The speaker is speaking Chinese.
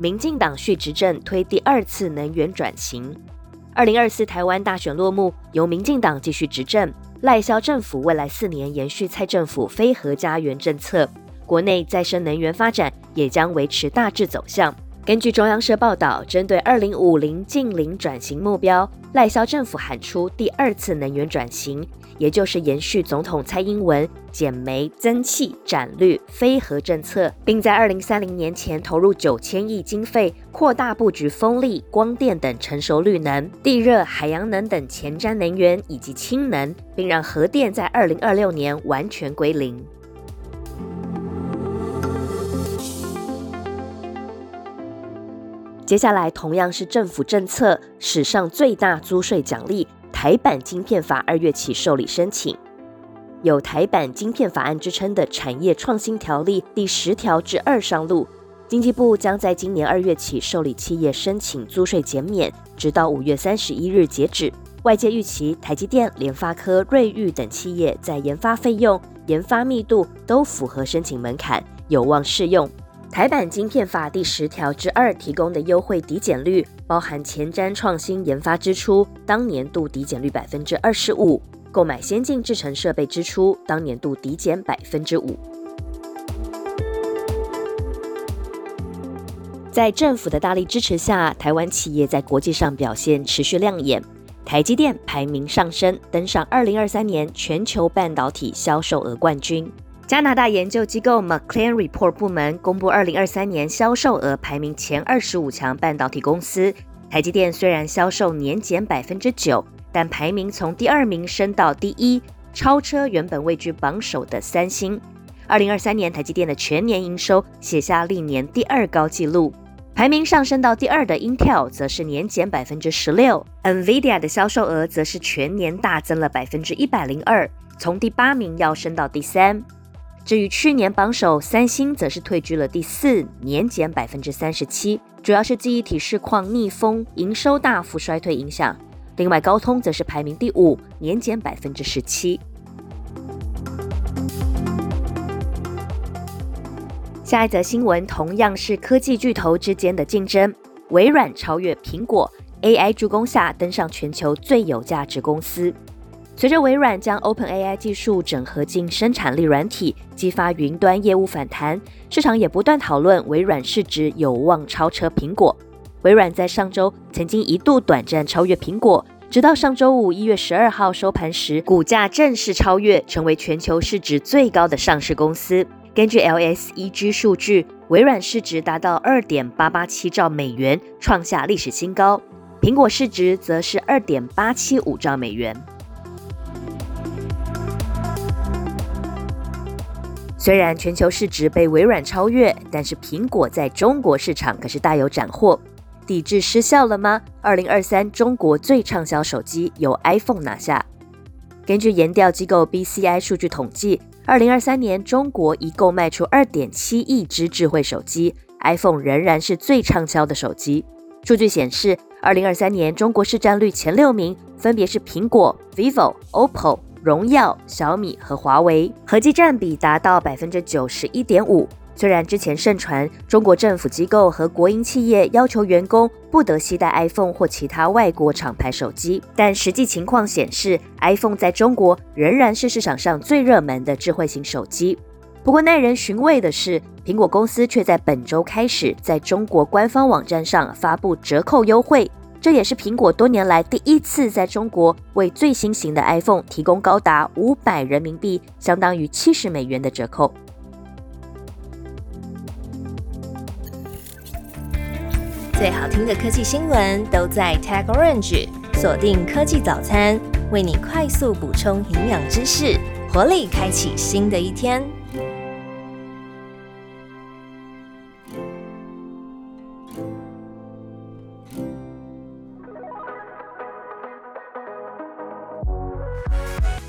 民进党续执政推第二次能源转型。二零二四台湾大选落幕，由民进党继续执政，赖萧政府未来四年延续蔡政府非核家园政策，国内再生能源发展也将维持大致走向。根据中央社报道，针对二零五零近零转型目标，赖萧政府喊出第二次能源转型。也就是延续总统蔡英文减煤增气斩绿非核政策，并在二零三零年前投入九千亿经费，扩大布局风力、光电等成熟绿能、地热、海洋能等前瞻能源以及氢能，并让核电在二零二六年完全归零。接下来同样是政府政策，史上最大租税奖励。台版晶片法二月起受理申请，有台版晶片法案之称的产业创新条例第十条至二上路，经济部将在今年二月起受理企业申请租税减免，直到五月三十一日截止。外界预期台积电、联发科、瑞昱等企业在研发费用、研发密度都符合申请门槛，有望适用。台版晶片法第十条之二提供的优惠抵减率，包含前瞻创新研发支出，当年度抵减率百分之二十五；购买先进制程设备支出，当年度抵减百分之五。在政府的大力支持下，台湾企业在国际上表现持续亮眼，台积电排名上升，登上二零二三年全球半导体销售额冠军。加拿大研究机构 McLean Report 部门公布，二零二三年销售额排名前二十五强半导体公司，台积电虽然销售年减百分之九，但排名从第二名升到第一，超车原本位居榜首的三星。二零二三年台积电的全年营收写下历年第二高纪录，排名上升到第二的 Intel 则是年减百分之十六，NVIDIA 的销售额则是全年大增了百分之一百零二，从第八名要升到第三。至于去年榜首三星，则是退居了第四，年减百分之三十七，主要是记忆体市况逆风，营收大幅衰退影响。另外，高通则是排名第五，年减百分之十七。下一则新闻同样是科技巨头之间的竞争，微软超越苹果，AI 助攻下登上全球最有价值公司。随着微软将 OpenAI 技术整合进生产力软体，激发云端业务反弹，市场也不断讨论微软市值有望超车苹果。微软在上周曾经一度短暂超越苹果，直到上周五一月十二号收盘时，股价正式超越，成为全球市值最高的上市公司。根据 LSEG 数据，微软市值达到二点八八七兆美元，创下历史新高；苹果市值则是二点八七五兆美元。虽然全球市值被微软超越，但是苹果在中国市场可是大有斩获。抵制失效了吗？二零二三中国最畅销手机由 iPhone 拿下。根据研调机构 BCI 数据统计，二零二三年中国一共卖出二点七亿只智慧手机，iPhone 仍然是最畅销的手机。数据显示，二零二三年中国市占率前六名分别是苹果、vivo、OPPO。荣耀、小米和华为合计占比达到百分之九十一点五。虽然之前盛传中国政府机构和国营企业要求员工不得携带 iPhone 或其他外国厂牌手机，但实际情况显示，iPhone 在中国仍然是市场上最热门的智慧型手机。不过耐人寻味的是，苹果公司却在本周开始在中国官方网站上发布折扣优惠。这也是苹果多年来第一次在中国为最新型的 iPhone 提供高达五百人民币（相当于七十美元）的折扣。最好听的科技新闻都在 Tag Orange，锁定科技早餐，为你快速补充营养知识，活力开启新的一天。